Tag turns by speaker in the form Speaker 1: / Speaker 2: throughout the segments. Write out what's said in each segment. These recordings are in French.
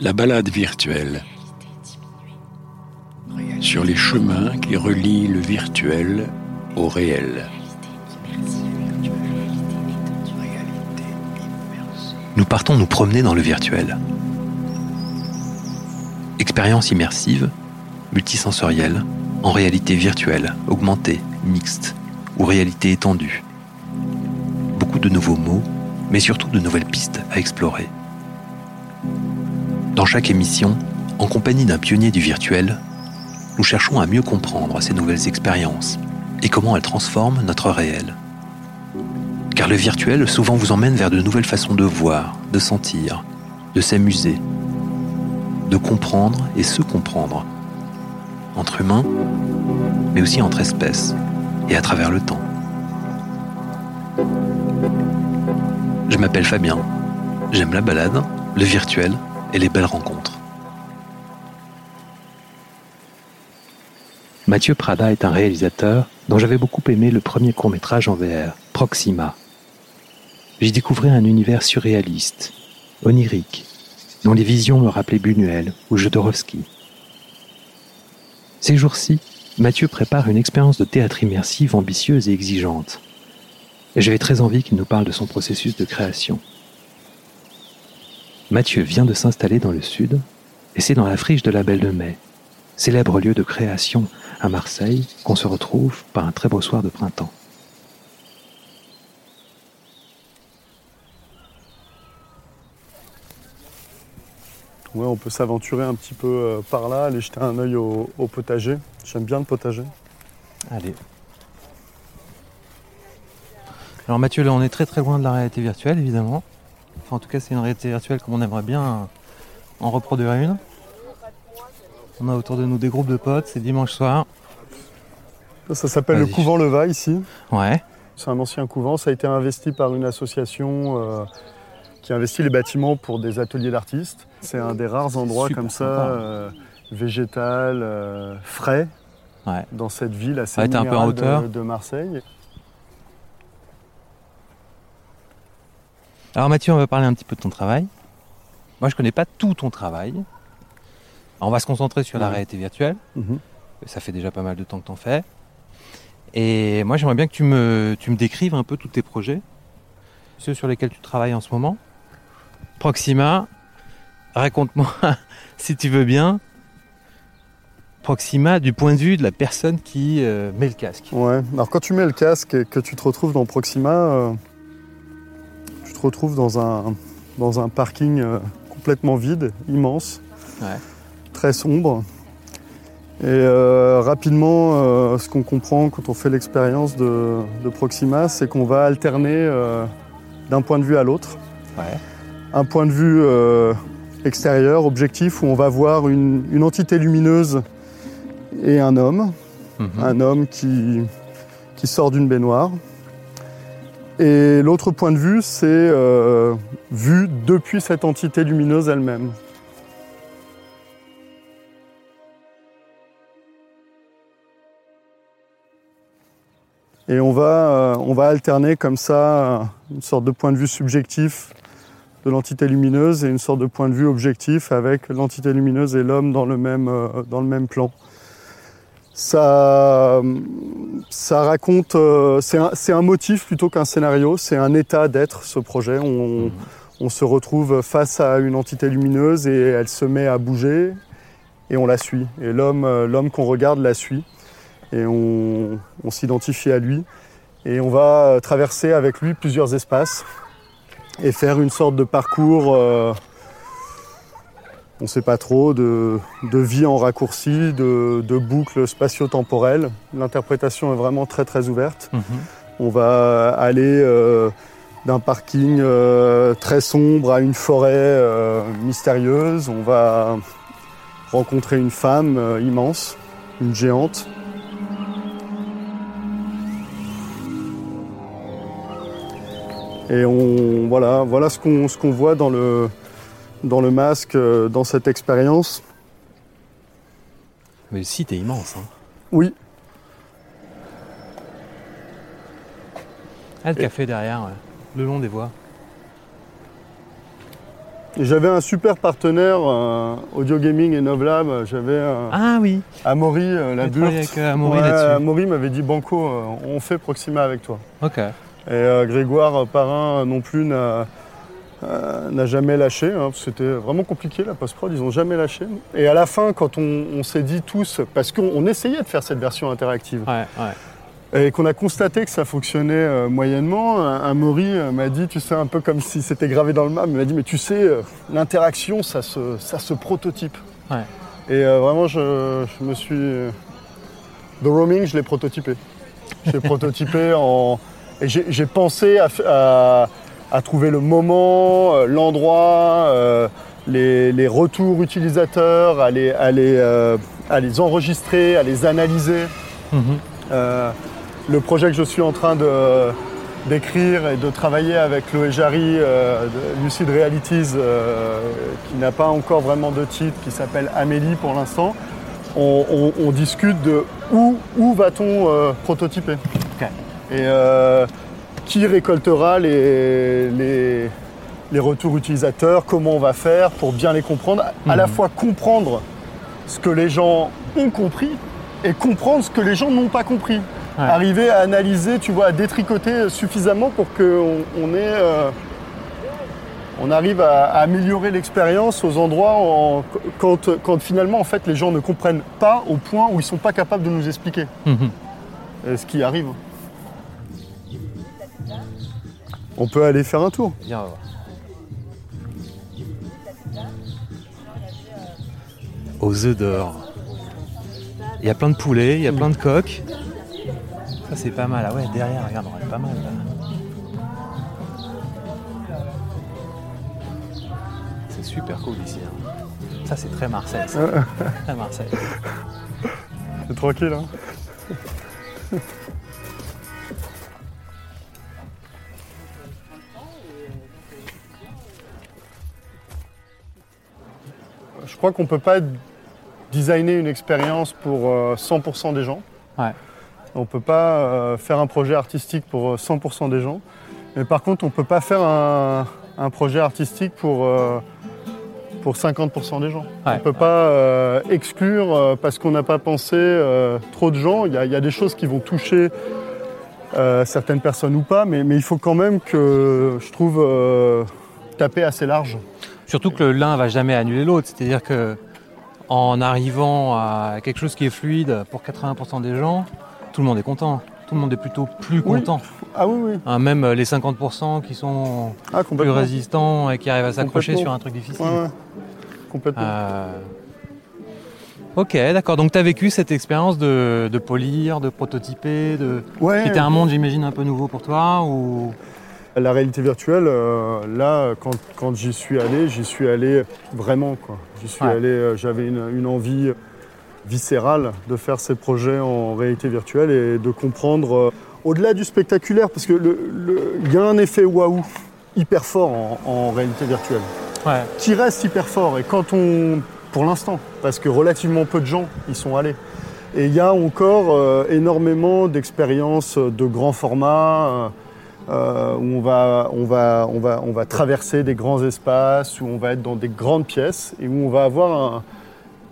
Speaker 1: La balade virtuelle. Sur les chemins qui relient le virtuel au réel.
Speaker 2: Nous partons nous promener dans le virtuel. Expérience immersive, multisensorielle, en réalité virtuelle, augmentée, mixte ou réalité étendue. Beaucoup de nouveaux mots, mais surtout de nouvelles pistes à explorer. Dans chaque émission, en compagnie d'un pionnier du virtuel, nous cherchons à mieux comprendre ces nouvelles expériences et comment elles transforment notre réel. Car le virtuel souvent vous emmène vers de nouvelles façons de voir, de sentir, de s'amuser, de comprendre et se comprendre, entre humains, mais aussi entre espèces et à travers le temps. Je m'appelle Fabien, j'aime la balade, le virtuel et les belles rencontres. Mathieu Prada est un réalisateur dont j'avais beaucoup aimé le premier court métrage en VR, Proxima. J'y découvrais un univers surréaliste, onirique, dont les visions me rappelaient Buñuel ou Jodorowsky. Ces jours-ci, Mathieu prépare une expérience de théâtre immersive ambitieuse et exigeante. Et j'avais très envie qu'il nous parle de son processus de création. Mathieu vient de s'installer dans le sud, et c'est dans la friche de la Belle de Mai, célèbre lieu de création à Marseille, qu'on se retrouve par un très beau soir de printemps.
Speaker 3: Ouais, on peut s'aventurer un petit peu euh, par là, aller jeter un œil au, au potager. J'aime bien le potager.
Speaker 2: Allez. Alors Mathieu, là on est très très loin de la réalité virtuelle évidemment. En tout cas c'est une réalité virtuelle comme on aimerait bien en reproduire une. On a autour de nous des groupes de potes, c'est dimanche soir.
Speaker 3: Ça s'appelle le couvent Leva ici.
Speaker 2: Ouais.
Speaker 3: C'est un ancien couvent. Ça a été investi par une association euh, qui investit les bâtiments pour des ateliers d'artistes. C'est un des rares endroits comme ça, euh, végétal, euh, frais,
Speaker 2: Ouais.
Speaker 3: dans cette ville assez
Speaker 2: Ouais, t'es un peu en
Speaker 3: minérale
Speaker 2: hauteur.
Speaker 3: de, de Marseille.
Speaker 2: Alors Mathieu, on va parler un petit peu de ton travail. Moi je connais pas tout ton travail. Alors, on va se concentrer sur la réalité virtuelle.
Speaker 3: Mhm.
Speaker 2: Ça fait déjà pas mal de temps que t'en fais. Et moi j'aimerais bien que tu me, tu me décrives un peu tous tes projets. Ceux sur lesquels tu travailles en ce moment. Proxima, raconte-moi si tu veux bien. Proxima du point de vue de la personne qui euh, met le casque.
Speaker 3: Ouais. Alors quand tu mets le casque et que tu te retrouves dans Proxima, euh, retrouves dans un, dans un parking euh, complètement vide, immense,
Speaker 2: Ouais.
Speaker 3: très sombre. Et euh, rapidement, euh, ce qu'on comprend quand on fait l'expérience de, de Proxima, c'est qu'on va alterner euh, d'un point de vue à l'autre.
Speaker 2: Ouais.
Speaker 3: Un point de vue extérieur, objectif, où on va voir une, une entité lumineuse et un homme
Speaker 2: Mhm.
Speaker 3: un homme qui, qui sort d'une baignoire. Et l'autre point de vue, c'est euh, vu depuis cette entité lumineuse elle-même. Et on va, euh, on va alterner comme ça euh, une sorte de point de vue subjectif de l'entité lumineuse et une sorte de point de vue objectif avec l'entité lumineuse et l'homme dans, dans le même plan ça, ça raconte, euh, c'est un, motif plutôt qu'un scénario, c'est un état d'être ce projet. On, se retrouve face à une entité lumineuse et elle se met à bouger et on la suit. Et l'homme, euh, qu'on regarde la suit et on, s'identifie à lui et on va euh, traverser avec lui plusieurs espaces et faire une sorte de parcours. On ne sait pas trop, de, de vie en raccourci, de, de boucles spatio-temporelles. L'interprétation est vraiment très très ouverte.
Speaker 2: Mhm.
Speaker 3: On va aller euh, d'un parking euh, très sombre à une forêt euh, mystérieuse. On va rencontrer une femme immense, une géante. Et on, voilà, voilà ce qu'on ce qu'on voit dans le, dans le masque, euh, dans cette expérience.
Speaker 2: Mais le site est immense. hein.
Speaker 3: Oui,
Speaker 2: Ah, le café derrière, ouais. le long des voies.
Speaker 3: J'avais un super partenaire euh, audio gaming et Novlab. J'avais euh,
Speaker 2: Ah oui,
Speaker 3: Amaury, euh, la
Speaker 2: avec euh, Amaury
Speaker 3: Ouais. Amaury m'avait dit Banco, on fait Proxima avec toi.
Speaker 2: Ok.
Speaker 3: Et Grégoire Parrain non plus n'a euh, n'a jamais lâché. hein, C'était vraiment compliqué la post-prod, ils n'ont jamais lâché. Et à la fin, quand on, on s'est dit tous, parce qu'on on essayait de faire cette version interactive,
Speaker 2: Ouais, ouais.
Speaker 3: et qu'on a constaté que ça fonctionnait euh, moyennement, un, un Maury euh, m'a dit, tu sais, un peu comme si c'était gravé dans le marbre, il m'a dit, mais tu sais, euh, l'interaction, ça se, ça se prototype.
Speaker 2: Ouais.
Speaker 3: Et euh, vraiment, je, je me suis... The Roaming, je l'ai prototypé. Je l'ai prototypé en... Et j'ai pensé à, à- à trouver le moment, euh, l'endroit, euh, les, les retours utilisateurs, à les, à les, euh, à les enregistrer, à les analyser.
Speaker 2: Mhm.
Speaker 3: Le projet que je suis en train de- d'écrire et de travailler avec Loé Jarry de Lucid Realities, qui n'a pas encore vraiment de titre, qui s'appelle Amélie pour l'instant, on, on- on discute de où, où va-t-on prototyper et qui récoltera les, les, les retours utilisateurs, comment on va faire pour bien les comprendre, à la
Speaker 2: Mhm.
Speaker 3: fois comprendre ce que les gens ont compris et comprendre ce que les gens n'ont pas compris.
Speaker 2: Ouais.
Speaker 3: Arriver à analyser, tu vois, à détricoter suffisamment pour qu'on on ait, euh, on arrive à, à améliorer l'expérience aux endroits en- quand, quand finalement en fait les gens ne comprennent pas au point où ils sont pas capables de nous expliquer.
Speaker 2: Mhm.
Speaker 3: Et ce qui arrive. On peut aller faire un tour.
Speaker 2: Viens, on va voir. Aux œufs d'or. Il y a plein de poulets, il y a plein de coques. Ça c'est pas mal. Ah ouais, derrière, regarde, on est pas mal là. C'est super cool ici. hein. Ça c'est très Marseille. ça. très Marseille.
Speaker 3: C'est tranquille, hein crois qu'on ne peut pas designer une expérience pour euh, 100% des gens.
Speaker 2: Ouais.
Speaker 3: On ne peut pas euh, faire un projet artistique pour euh, 100% des gens. Mais par contre, on ne peut pas faire un, un projet artistique pour, euh, pour 50% des gens.
Speaker 2: Ouais.
Speaker 3: On ne peut pas euh, exclure euh, parce qu'on n'a pas pensé euh, trop de gens. Il y, a- il y a des choses qui vont toucher euh, certaines personnes ou pas, mais, mais il faut quand même que je trouve euh, taper assez large.
Speaker 2: Surtout que l'un va jamais annuler l'autre. C'est-à-dire que en arrivant à quelque chose qui est fluide pour 80% des gens, tout le monde est content. Tout le monde est plutôt plus
Speaker 3: Oui.
Speaker 2: content.
Speaker 3: Ah oui, oui.
Speaker 2: Hein, même les 50% qui sont
Speaker 3: Ah,
Speaker 2: plus résistants et qui arrivent à s'accrocher sur un truc difficile.
Speaker 3: Ouais, ouais. Complètement.
Speaker 2: Euh, Ok, d'accord. Donc tu as vécu cette expérience de, de polir, de prototyper, de...
Speaker 3: Ouais.
Speaker 2: qui était un monde, j'imagine, un peu nouveau pour toi ou...
Speaker 3: La réalité virtuelle, euh, là, quand, quand j'y suis allé, j'y suis allé vraiment. quoi. J'y suis
Speaker 2: Ouais.
Speaker 3: allé, euh, j'avais une, une envie viscérale de faire ces projets en réalité virtuelle et de comprendre euh, au-delà du spectaculaire, parce que il y a un effet waouh hyper fort en, en réalité virtuelle,
Speaker 2: Ouais.
Speaker 3: qui reste hyper fort. Et quand on, pour l'instant, parce que relativement peu de gens y sont allés. Et il y a encore énormément d'expériences de grand format. Euh, où on va, on, va, on, va, on va traverser des grands espaces, où on va être dans des grandes pièces et où on va avoir un-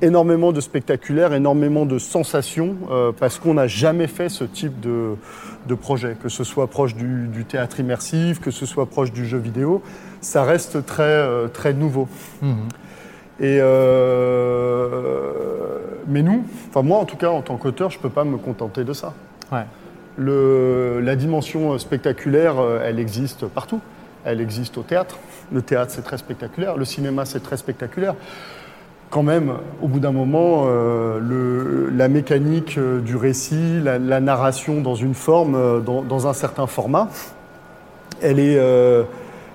Speaker 3: énormément de spectaculaire, énormément de sensations, euh, parce qu'on n'a jamais fait ce type de, de projet, que ce soit proche du, du théâtre immersif, que ce soit proche du jeu vidéo, ça reste très, euh, très nouveau.
Speaker 2: Mhm.
Speaker 3: Et euh, mais nous, enfin moi en tout cas en tant qu'auteur, je ne peux pas me contenter de ça.
Speaker 2: Ouais.
Speaker 3: La dimension spectaculaire, euh, elle existe partout. Elle existe au théâtre. Le théâtre, c'est très spectaculaire. Le cinéma, c'est très spectaculaire. Quand même, au bout d'un moment, euh, la mécanique euh, du récit, la, narration dans une forme, euh, dans, un certain format, elle est, euh,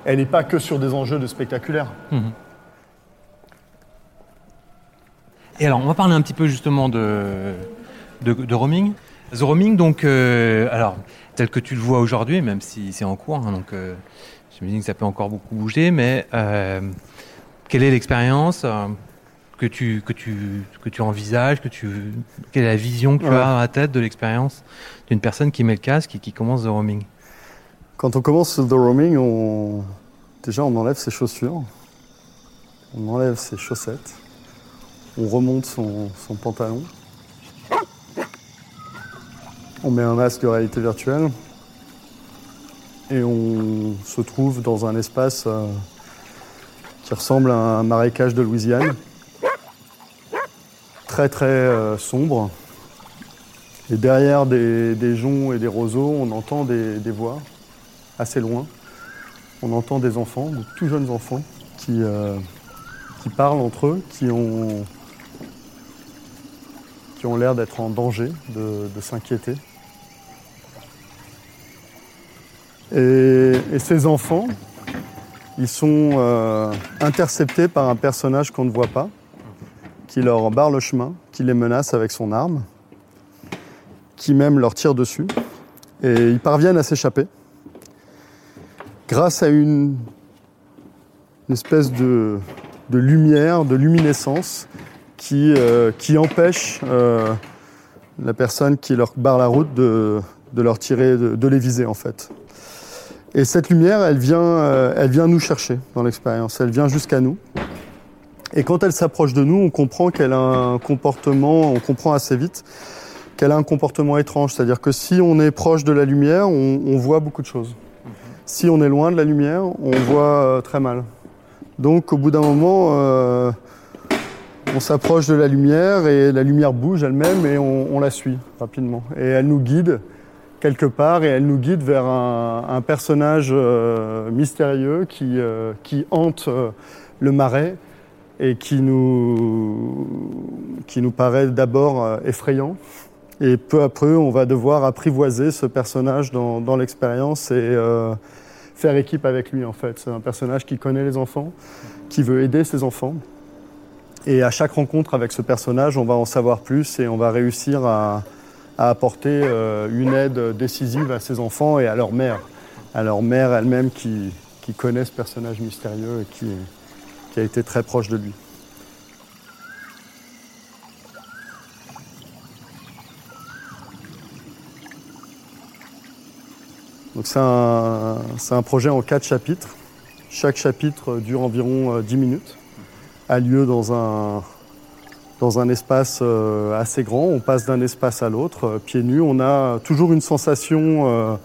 Speaker 3: elle n'est pas que sur des enjeux de spectaculaire.
Speaker 2: Mhm. Et alors, on va parler un petit peu justement de roaming. The roaming, donc, euh, alors, tel que tu le vois aujourd'hui, même si c'est en cours, hein, donc euh, j'imagine que ça peut encore beaucoup bouger, mais euh, quelle est l'expérience que tu, que, tu, que tu envisages que tu, Quelle est la vision que tu
Speaker 3: Ouais.
Speaker 2: as dans la tête de l'expérience d'une personne qui met le casque et qui commence The roaming
Speaker 3: Quand on commence The Roaming, on... déjà on enlève ses chaussures. On enlève ses chaussettes. On remonte son, son pantalon. On met un masque de réalité virtuelle. Et on se trouve dans un espace euh, qui ressemble à un marécage de Louisiane. Très très euh, sombre. Et derrière des, joncs et des roseaux, on entend des, voix assez loin. On entend des enfants, de tout jeunes enfants, qui, euh, qui parlent entre eux, qui ont, ont l'air d'être en danger, de, s'inquiéter. Et, ces enfants, ils sont euh, interceptés par un personnage qu'on ne voit pas, qui leur barre le chemin, qui les menace avec son arme, qui même leur tire dessus. Et ils parviennent à s'échapper grâce à une, espèce de lumière, de luminescence qui, euh, euh, la personne qui leur barre la route de, leur tirer, de, les viser en fait. Et cette lumière, elle vient, euh, elle vient nous chercher dans l'expérience, elle vient jusqu'à nous. Et quand elle s'approche de nous, on comprend qu'elle a un comportement, on comprend assez vite qu'elle a un comportement étrange. C'est-à-dire que si on est proche de la lumière, on, voit beaucoup de choses. Si on est loin de la lumière, on voit euh, très mal. Donc au bout d'un moment, on s'approche de la lumière et la lumière bouge elle-même et on, la suit rapidement. Et elle nous guide quelque part et elle nous guide vers un, personnage euh, mystérieux qui, euh, hante euh, le marais et qui nous, qui nous paraît d'abord effrayant. Et peu à peu, on va devoir apprivoiser ce personnage dans, l'expérience et faire équipe avec lui en fait. C'est un personnage qui connaît les enfants, qui veut aider ses enfants. Et à chaque rencontre avec ce personnage, on va en savoir plus et on va réussir à, apporter euh, une aide décisive à ses enfants et à leur mère. À leur mère elle-même qui, connaît ce personnage mystérieux et qui, a été très proche de lui. Donc c'est un, un projet en quatre chapitres. Chaque chapitre dure environ euh, 10 minutes, a lieu dans un, espace euh, assez grand. On passe d'un espace à l'autre, euh, pieds nus. On a toujours une sensation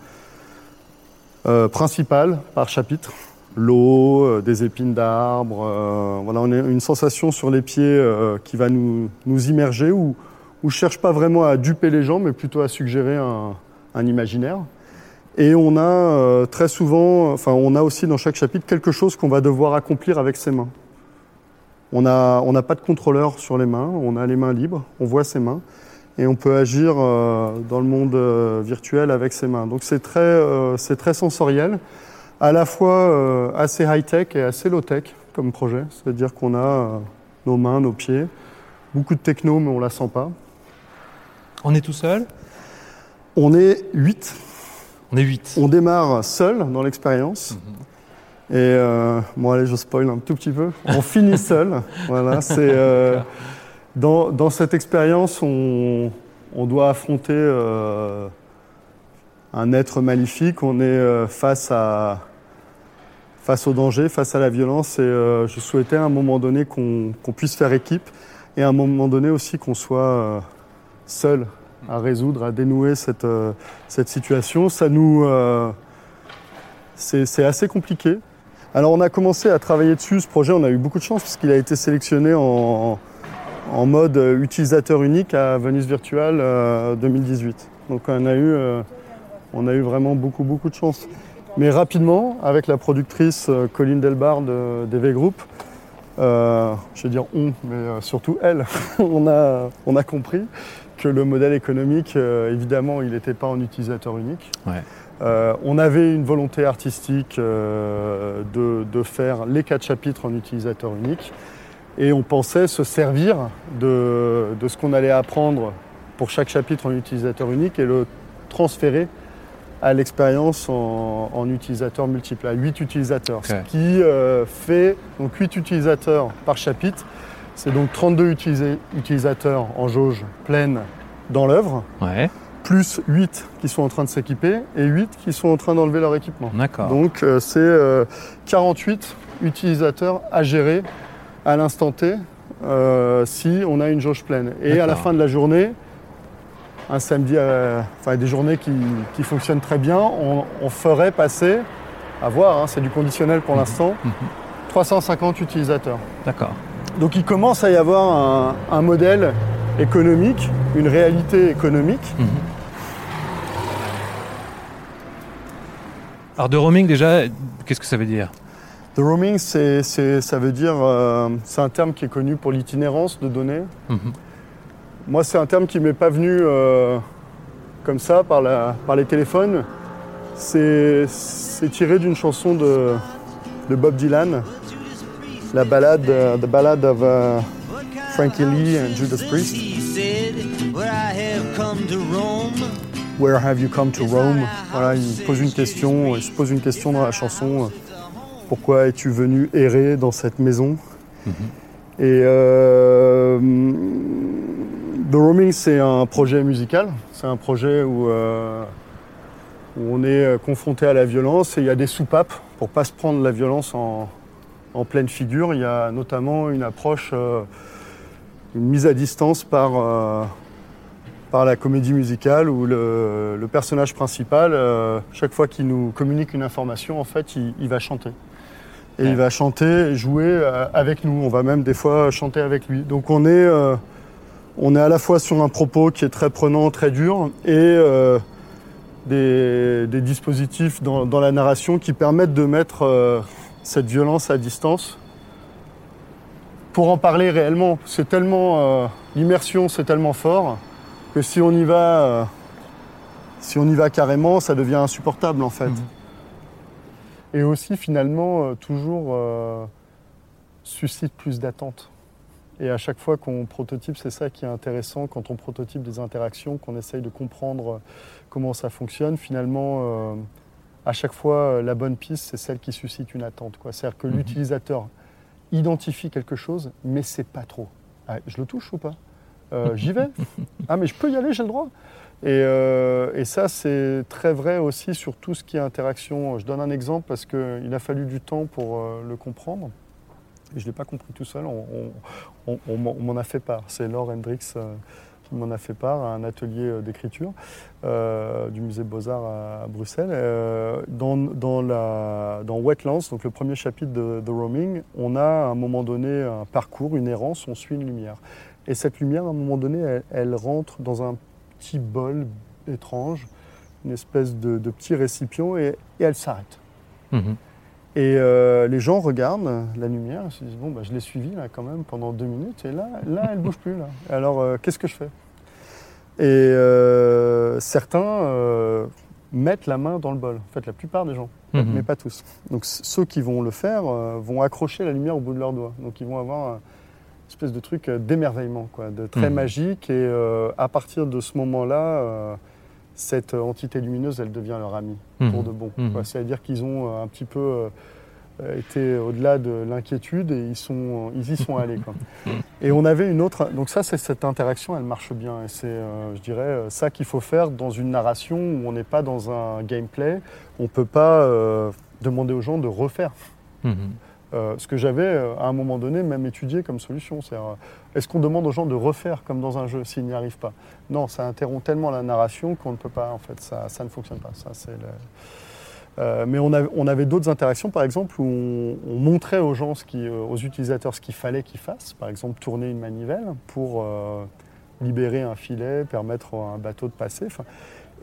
Speaker 3: euh, principale par chapitre. L'eau, des épines d'arbres. voilà, on a une sensation sur les pieds qui va nous, immerger, où, où je cherche pas vraiment à duper les gens, mais plutôt à suggérer un, imaginaire. Et on a très souvent, enfin, on a aussi dans chaque chapitre quelque chose qu'on va devoir accomplir avec ses mains. On n'a on pas de contrôleur sur les mains, on a les mains libres, on voit ses mains et on peut agir euh, dans le monde euh, virtuel avec ses mains. Donc c'est très, euh, c'est très sensoriel, à la fois assez high-tech et assez low-tech comme projet. C'est-à-dire qu'on a nos mains, nos pieds, beaucoup de techno mais on la sent pas.
Speaker 2: On est tout seul?
Speaker 3: On est 8
Speaker 2: On est 8.
Speaker 3: On démarre seul dans l'expérience. Et euh, bon, allez, je spoil un tout petit peu. On finit seul. Voilà, c'est euh, dans, dans cette expérience, on, on doit affronter euh, un être maléfique. On est face à face au danger, face à la violence. Et je souhaitais à un moment donné qu'on puisse faire équipe, et à un moment donné aussi qu'on soit seul à résoudre, à dénouer cette, cette situation. Ça nous, c'est assez compliqué. Alors on a commencé à travailler dessus, ce projet, on a eu beaucoup de chance parce qu'il a été sélectionné en, mode euh, utilisateur unique à Venus Virtual euh, 2018. Donc on a, eu, euh, on a eu vraiment beaucoup beaucoup de chance. Mais rapidement, avec la productrice euh, Colline Delbar de DV Group, euh, je vais dire on, mais euh, surtout elle, on, a, on a compris que le modèle économique, euh, évidemment, il n'était pas en utilisateur unique.
Speaker 2: Ouais.
Speaker 3: Euh, on avait une volonté artistique de, de faire les quatre chapitres en utilisateur unique et on pensait se servir de, de ce qu'on allait apprendre pour chaque chapitre en utilisateur unique et le transférer à l'expérience en, en utilisateur multiple, à 8 utilisateurs. Ce qui euh, fait donc 8 utilisateurs par chapitre. C'est donc 32 utilisa- utilisateurs en jauge pleine dans l'œuvre
Speaker 2: Ouais,
Speaker 3: plus 8 qui sont en train de s'équiper et 8 qui sont en train d'enlever leur équipement.
Speaker 2: d'accord.
Speaker 3: Donc euh, c'est euh, 48 utilisateurs à gérer à l'instant T euh, si on a une jauge pleine. Et à la fin de la journée, un samedi, euh, enfin des journées qui, qui fonctionnent très bien, on, on ferait passer, à voir, hein, c'est du conditionnel pour l'instant, 350 utilisateurs.
Speaker 2: D'accord.
Speaker 3: Donc il commence à y avoir un, un modèle économique, une réalité économique.
Speaker 2: Alors de roaming déjà, qu'est-ce que ça veut dire?
Speaker 3: The roaming, c'est, c'est- ça veut dire, euh, c'est un terme qui est connu pour l'itinérance de données.
Speaker 2: Mhm.
Speaker 3: Moi, c'est un terme qui m'est pas venu euh, comme ça par, la, par les téléphones. C'est, tiré d'une chanson de, de Bob Dylan, la balade, euh, The Ballad of euh, Frankie Lee and Judas Priest.
Speaker 4: Where have
Speaker 3: you come to Rome? Voilà, il pose une question, il se pose une question dans la chanson. euh, Pourquoi es-tu venu errer dans cette maison? Et euh, The Roaming, c'est un projet musical. C'est un projet où, euh, où on est confronté à la violence et il y a des soupapes pour pas se prendre la violence en, en pleine figure. Il y a notamment une approche, euh, une mise à distance par, euh, par la comédie musicale où le, le personnage principal, euh, chaque fois qu'il nous communique une information, en fait, il, il va chanter. Et
Speaker 2: Ouais.
Speaker 3: il va chanter et jouer euh, avec nous. On va même des fois chanter avec lui. Donc on est, euh, on est à la fois sur un propos qui est très prenant, très dur, et euh, des, des dispositifs dans, dans la narration qui permettent de mettre euh, cette violence à distance pour en parler réellement. C'est tellement euh, l'immersion, c'est tellement fort que si on y va, si on y va carrément, ça devient insupportable en fait.
Speaker 2: Mhm.
Speaker 3: Et aussi finalement toujours suscite plus d'attente. Et à chaque fois qu'on prototype, c'est ça qui est intéressant quand on prototype des interactions, qu'on essaye de comprendre euh, comment ça fonctionne. Finalement, euh, à chaque fois, euh, la bonne piste, c'est celle qui suscite une attente. C'est-à-dire que
Speaker 2: Mhm.
Speaker 3: l'utilisateur identifie quelque chose, mais c'est pas trop. Ah, je le touche ou pas? Euh, J'y vais Ah, mais je peux y aller, j'ai le droit. Et, euh, et ça, c'est très vrai aussi sur tout ce qui est interaction. Je donne un exemple parce qu'il a fallu du temps pour le comprendre. Je ne l'ai pas compris tout seul, on, m'en- a fait part. C'est Laure Hendrix euh, qui m'en a fait part à un atelier euh, d'écriture euh, du musée Beaux-Arts à, Bruxelles. Dans, dans, la, dans Wetlands, donc le premier chapitre de The Roaming, on a à un moment donné un parcours, une errance, on suit une lumière. Et cette lumière, à un moment donné, elle, rentre dans un petit bol étrange, une espèce de, de petit récipient, et, et elle s'arrête.
Speaker 2: Mhm.
Speaker 3: Et euh, les gens regardent la lumière, ils se disent bon bah, je l'ai suivie là quand même pendant deux minutes et là là elle bouge plus là. Alors euh, qu'est-ce que je fais? Et euh, certains mettent la main dans le bol. En fait la plupart des gens,
Speaker 2: Mhm.
Speaker 3: mais pas tous. Donc ceux qui vont le faire vont accrocher la lumière au bout de leurs doigts. Donc ils vont avoir une espèce de truc d'émerveillement quoi, de très
Speaker 2: Mhm.
Speaker 3: magique et à partir de ce moment-là. Euh, cette entité lumineuse, elle devient leur amie pour
Speaker 2: Mhm.
Speaker 3: de bon.
Speaker 2: Mhm.
Speaker 3: C'est-à-dire qu'ils ont euh, un petit peu euh, euh, été au-delà de l'inquiétude et ils, sont, ils y sont allés. quoi. Et on avait une autre. Donc, ça, c'est cette interaction, elle marche bien. Et c'est, euh, je dirais, euh, ça qu'il faut faire dans une narration où on n'est pas dans un gameplay. On ne peut pas euh, demander aux gens de refaire.
Speaker 2: Mhm.
Speaker 3: Euh, ce que j'avais euh, à un moment donné même étudié comme solution. Euh, est-ce qu'on demande aux gens de refaire comme dans un jeu s'ils n'y arrivent pas? Non, ça interrompt tellement la narration qu'on ne peut pas, en fait, ça, ça ne fonctionne pas. Ça, le- mais on avait, on avait d'autres interactions, par exemple, où on, on montrait aux gens, aux utilisateurs, ce qu'il fallait qu'ils fassent. Par exemple, tourner une manivelle pour libérer un filet, permettre à un bateau de passer.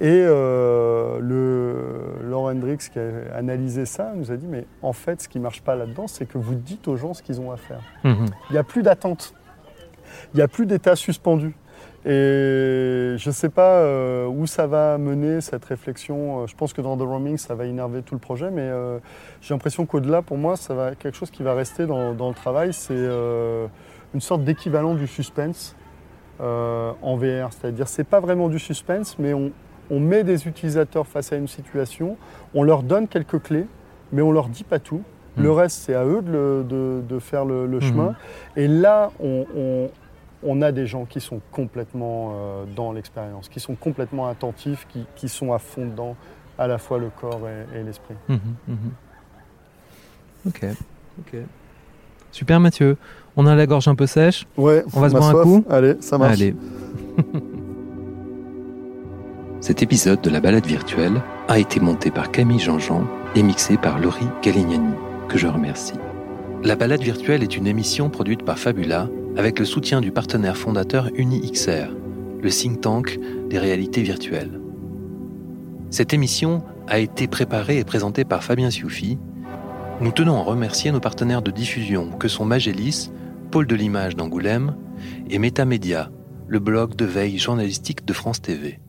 Speaker 3: Et euh, le, Laurent Hendrix, qui a analysé ça, nous a dit Mais en fait, ce qui ne marche pas là-dedans, c'est que vous dites aux gens ce qu'ils ont à faire.
Speaker 2: Mhm.
Speaker 3: Il n'y a plus d'attente. Il n'y a plus d'état suspendu. Et je ne sais pas euh, où ça va mener cette réflexion. Euh, Je pense que dans The Roaming, ça va énerver tout le projet, mais euh, j'ai l'impression qu'au-delà, pour moi, ça va quelque chose qui va rester dans, dans le travail. C'est euh, une sorte d'équivalent du suspense en VR. C'est-à-dire, c'est pas vraiment du suspense, mais on, on met des utilisateurs face à une situation, on leur donne quelques clés, mais on leur dit pas tout.
Speaker 2: Mhm.
Speaker 3: Le reste, c'est à eux de, le- de- de faire le, le
Speaker 2: Mhm.
Speaker 3: chemin. Et là, on, on- on a des gens qui sont complètement euh, dans l'expérience, qui sont complètement attentifs, qui, qui sont à fond dedans, à la fois le corps et, et l'esprit.
Speaker 2: Mhm. Ok. Ok. Super Mathieu. On a la gorge un peu sèche.
Speaker 3: Ouais,
Speaker 2: On va se boire un coup
Speaker 3: Allez, ça marche.
Speaker 2: Allez.
Speaker 1: Cet épisode de la balade virtuelle a été monté par Camille Jean-Jean et mixé par Laurie Galignani, que je remercie.
Speaker 2: La balade virtuelle est une émission produite par Fabula avec le soutien du partenaire fondateur UniXR, le think tank des réalités virtuelles. Cette émission a été préparée et présentée par Fabien Sioufi. Nous tenons à remercier nos partenaires de diffusion que sont Magélis, Pôle de l'image d'Angoulême et Métamédia, le blog de veille journalistique de France TV.